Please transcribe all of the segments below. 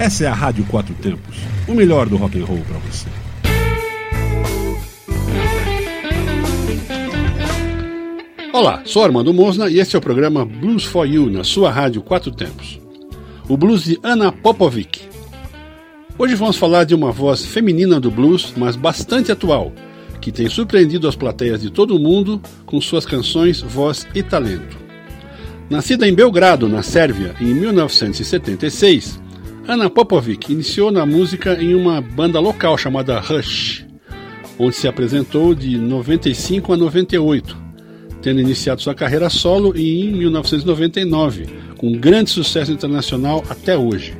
Essa é a Rádio Quatro Tempos, o melhor do rock and roll para você. Olá, sou Armando Mosna e este é o programa Blues for You na sua rádio Quatro Tempos. O blues de Anna Popovic. Hoje vamos falar de uma voz feminina do blues, mas bastante atual, que tem surpreendido as plateias de todo o mundo com suas canções, voz e talento. Nascida em Belgrado, na Sérvia, em 1976, Anna Popovic iniciou na música em uma banda local chamada Rush, onde se apresentou de 95 a 98, tendo iniciado sua carreira solo em 1999, com grande sucesso internacional até hoje.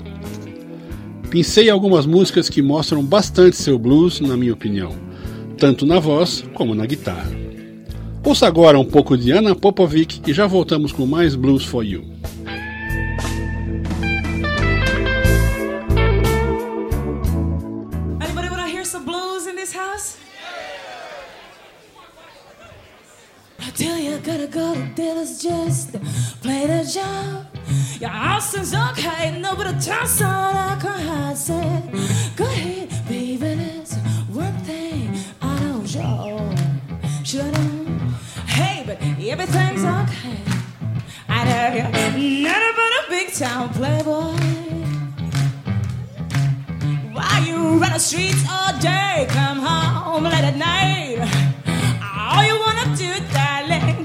Pincei algumas músicas que mostram bastante seu blues, na minha opinião, tanto na voz como na guitarra. Ouça agora um pouco de Anna Popovic e já voltamos com mais Blues for You. To dealers just play the job. Your house is okay, no, but a toss on I can hide. Said, go ahead, baby, that's one thing I don't show. Should I? Hey, but everything's okay. I know you're nothing but a big town playboy. Why you run the streets all day, come home late at night. All you wanna do, darling,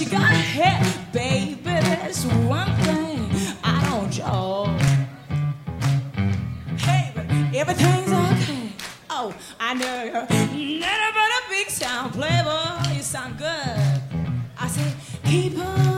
you got hit, baby. That's one thing I don't show. Hey, but everything's okay. Oh, I know you're never but a big sound playboy. You sound good. I say, keep on.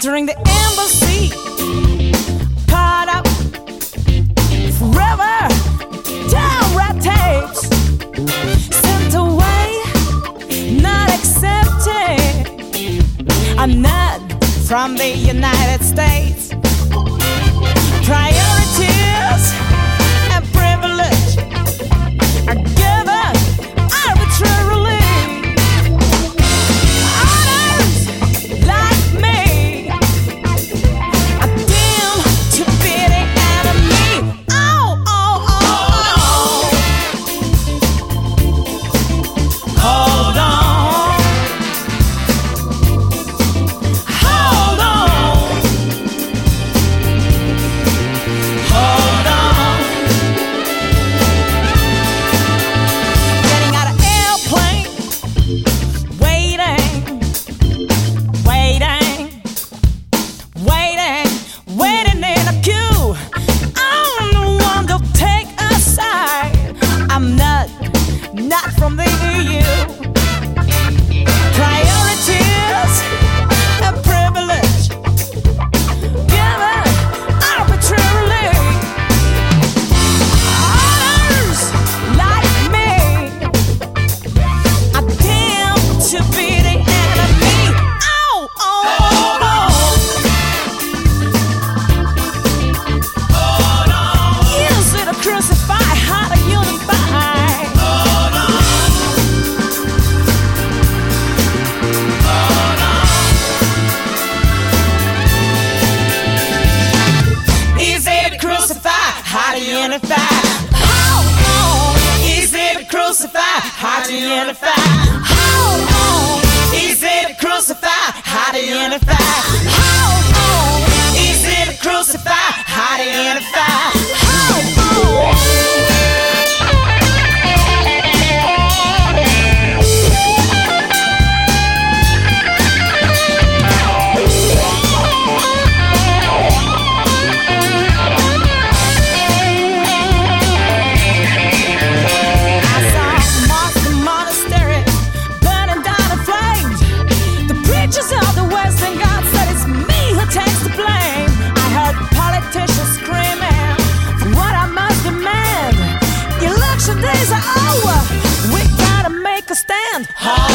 entering the hard.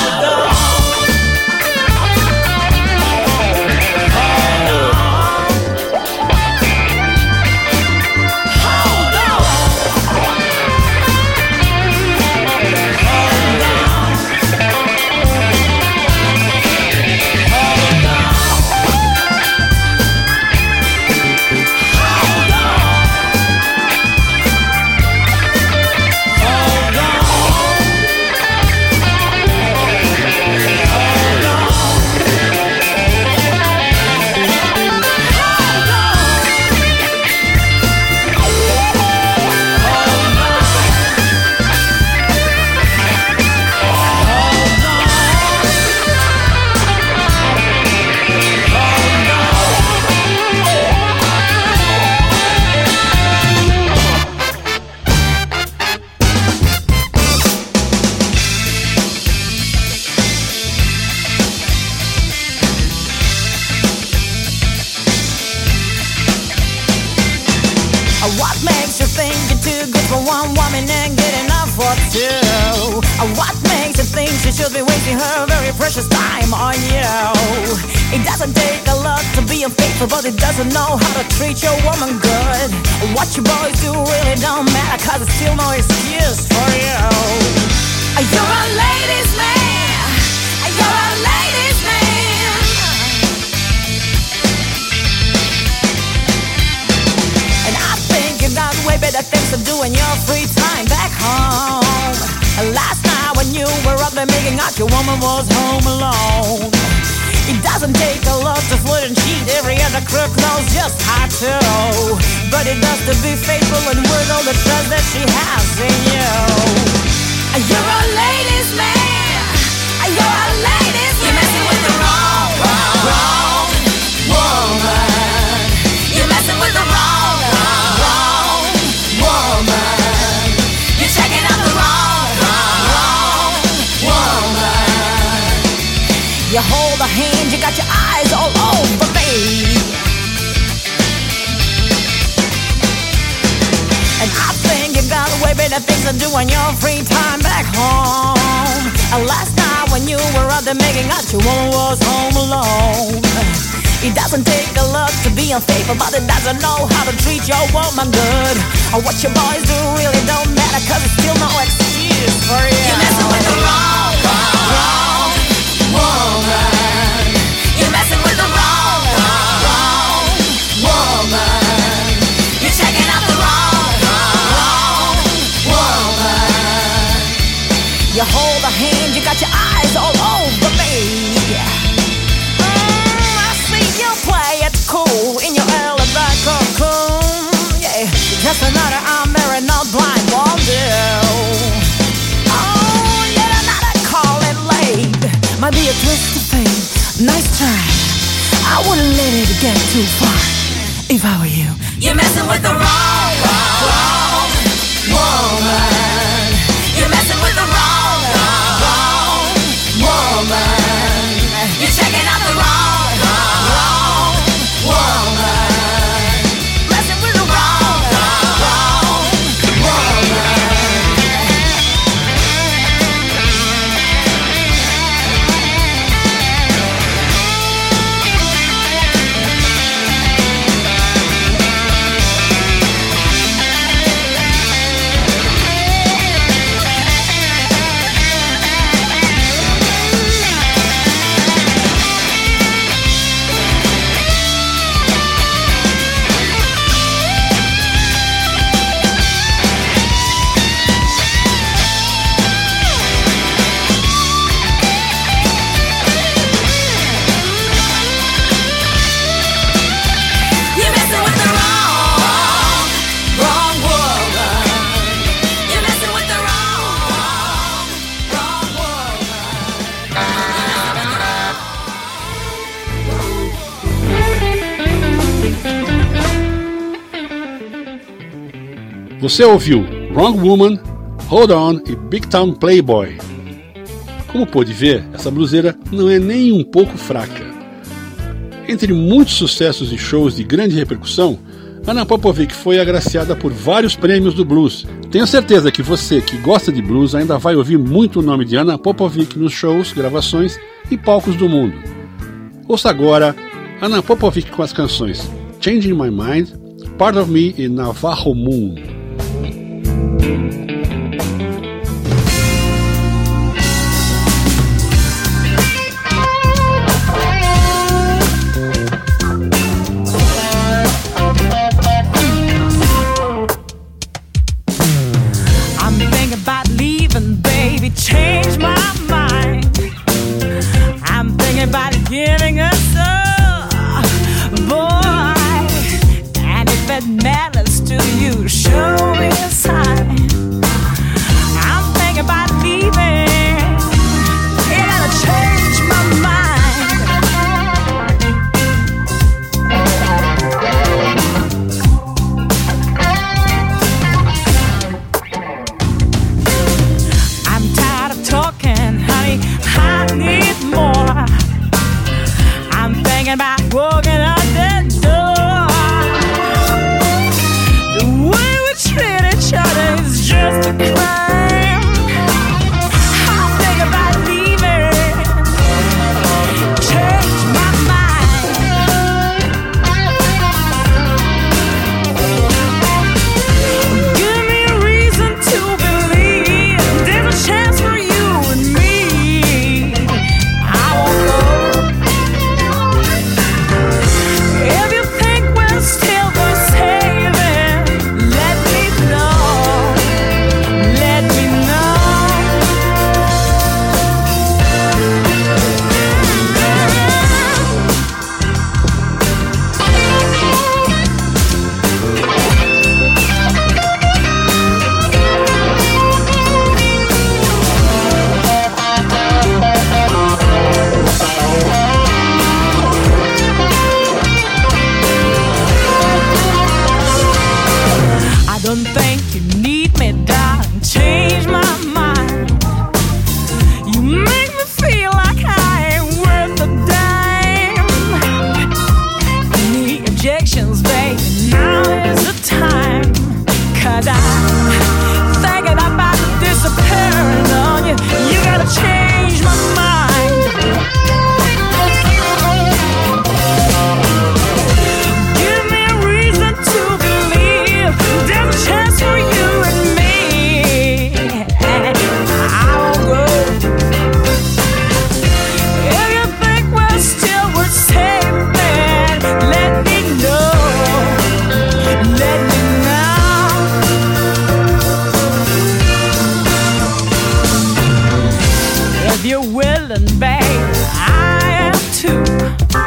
on you. It doesn't take a lot to be unfaithful, but it doesn't know how to treat your woman good. What you boys do really don't matter, cause it's still no excuse for you. You're a ladies' man. You're a ladies' man. And I think you got way better things to do in your free time back home. Last night when you were up there making out, your woman was home alone. It doesn't take a lot to flirt and cheat. Every other crook knows just how to. But it does to be faithful and worth all the trust that she has in you. There making out, your woman was home alone. It doesn't take a lot to be unfaithful, but it doesn't know how to treat your woman good. Or what your boys do really don't matter, cause it's still no excuse for you. You're messing with the wrong, wrong, wrong You hold a hand, you got your eyes all over me. Mm, I see you play it cool in your back cocoon. Yeah, just another unmarried, not blind won't do. Oh, yet another call it late. Might be a twist of fate. Nice try. I wouldn't let it get too far if I were you. You're messing with the wrong Você ouviu Wrong Woman, Hold On e Big Town Playboy. Como pôde ver, essa bluseira não é nem um pouco fraca. Entre muitos sucessos e shows de grande repercussão, Anna Popovic foi agraciada por vários prêmios do blues. Tenho certeza que você que gosta de blues ainda vai ouvir muito o nome de Anna Popovic nos shows, gravações e palcos do mundo. Ouça agora Anna Popovic com as canções Changing My Mind, Part of Me e Navajo Moon. Thank you. if you're willing, babe. I am too.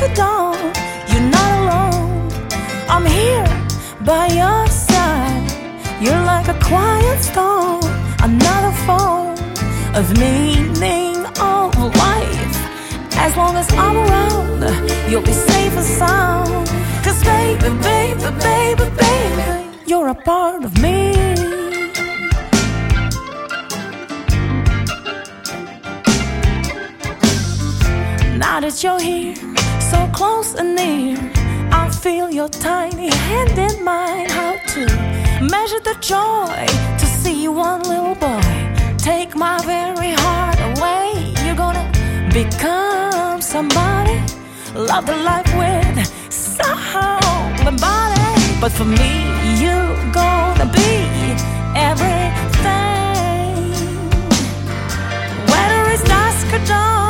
Dusk or dawn, you're not alone. I'm here by your side. You're like a quiet storm, another form of meaning of life. As long as I'm around, you'll be safe and sound. Cause baby, baby, baby, baby, you're a part of me. Now that you're here, so close and near, I feel your tiny hand in mine. How to measure the joy to see one little boy take my very heart away. You're gonna become somebody, love the life with soul and body. But for me, you're gonna be everything. Whether it's dusk or dawn,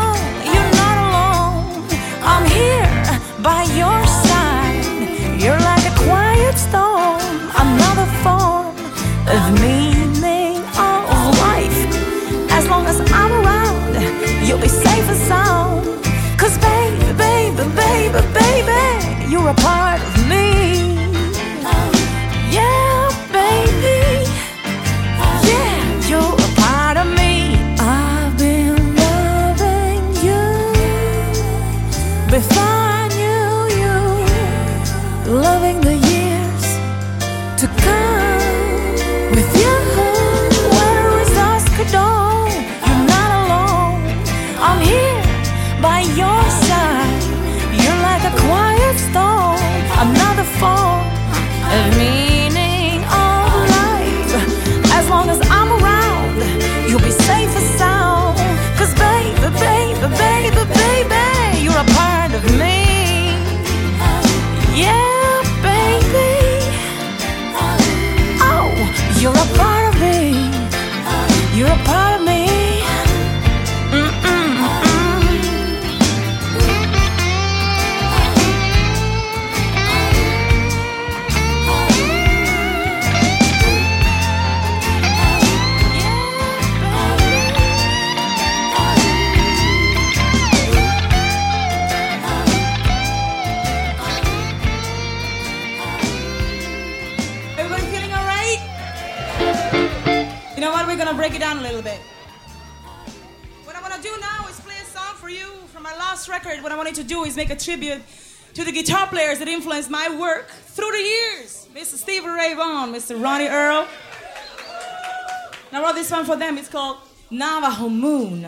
tribute to the guitar players that influenced my work through the years. Mr. Stevie Ray Vaughan, Mr. Ronnie Earl. And I wrote this one for them. It's called Navajo Moon.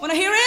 Wanna hear it?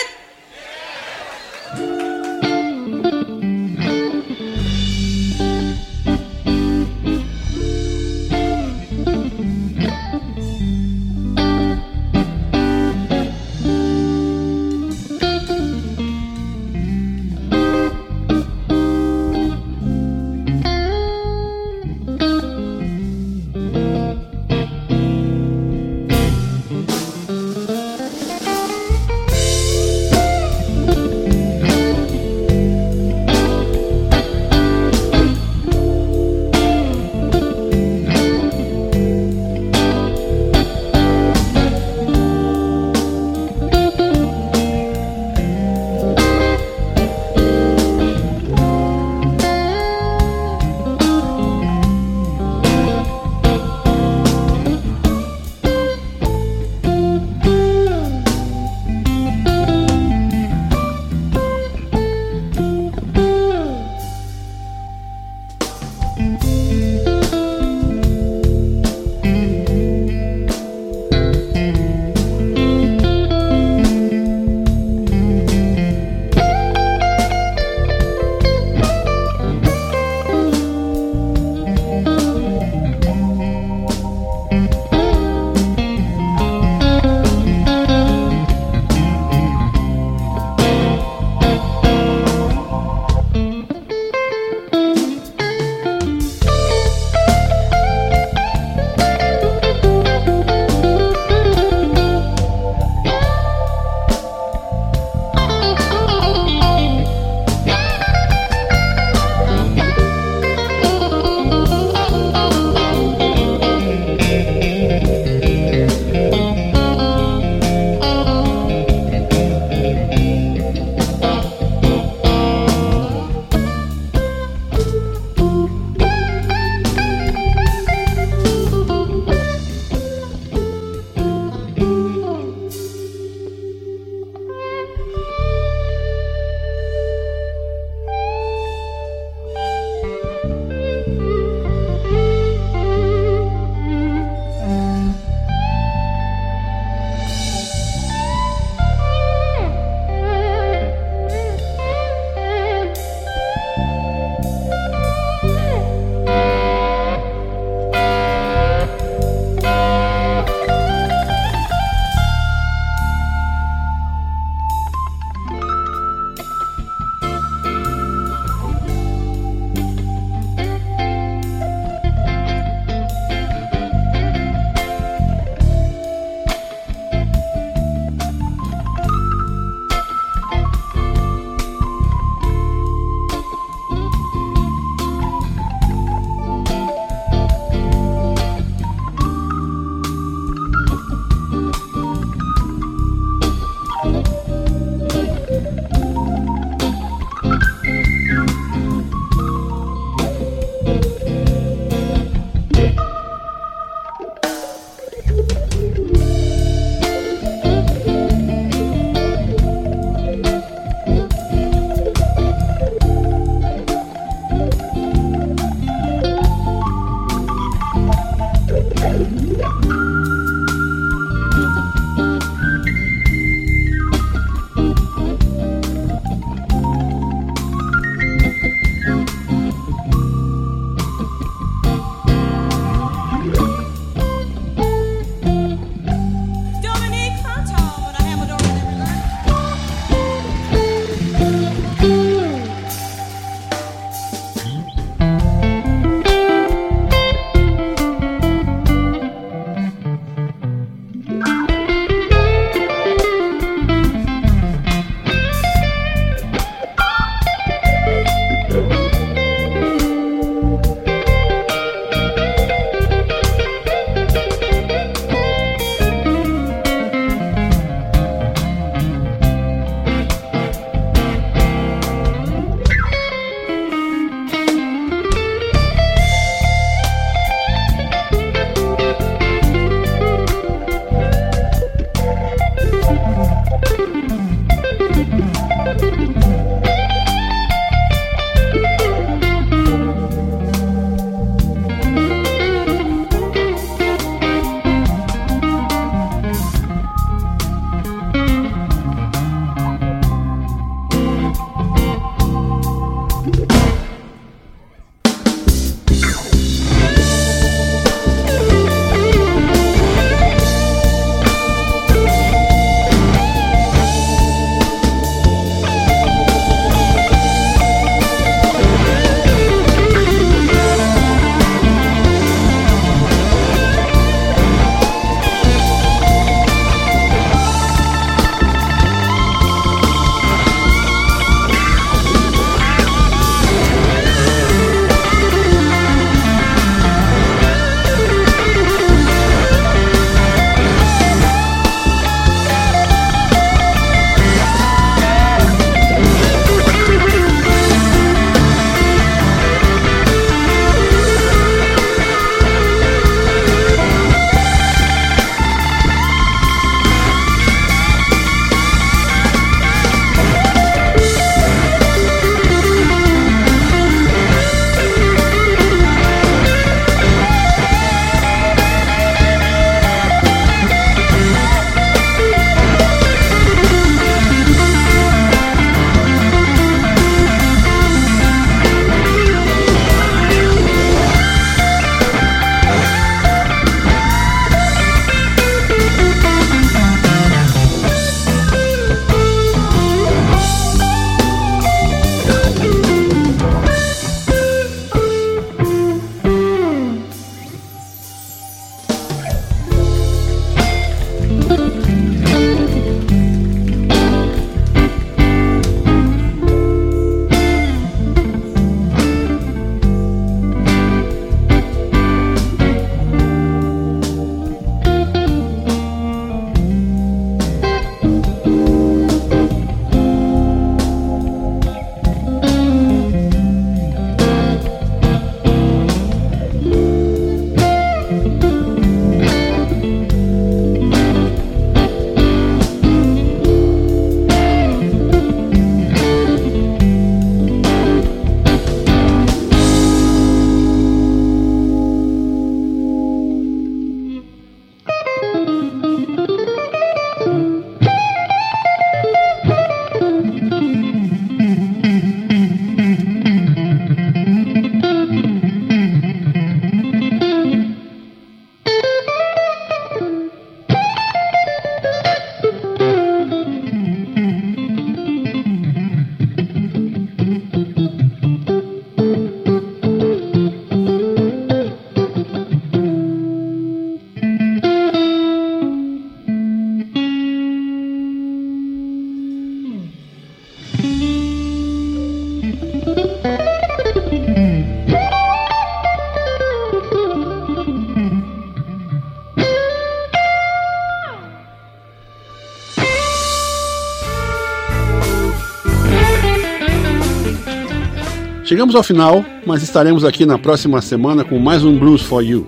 Chegamos ao final, mas estaremos aqui na próxima semana com mais um Blues for You.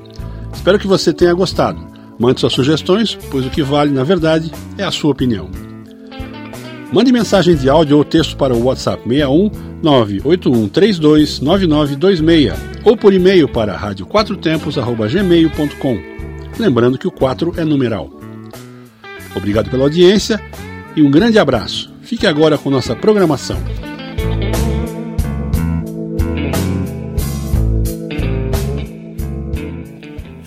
Espero que você tenha gostado. Mande suas sugestões, pois o que vale, na verdade, é a sua opinião. Mande mensagem de áudio ou texto para o WhatsApp 61 98132 9926 ou por e-mail para radioquatrotempos.gmail.com. Lembrando que o 4 é numeral. Obrigado pela audiência e um grande abraço. Fique agora com nossa programação.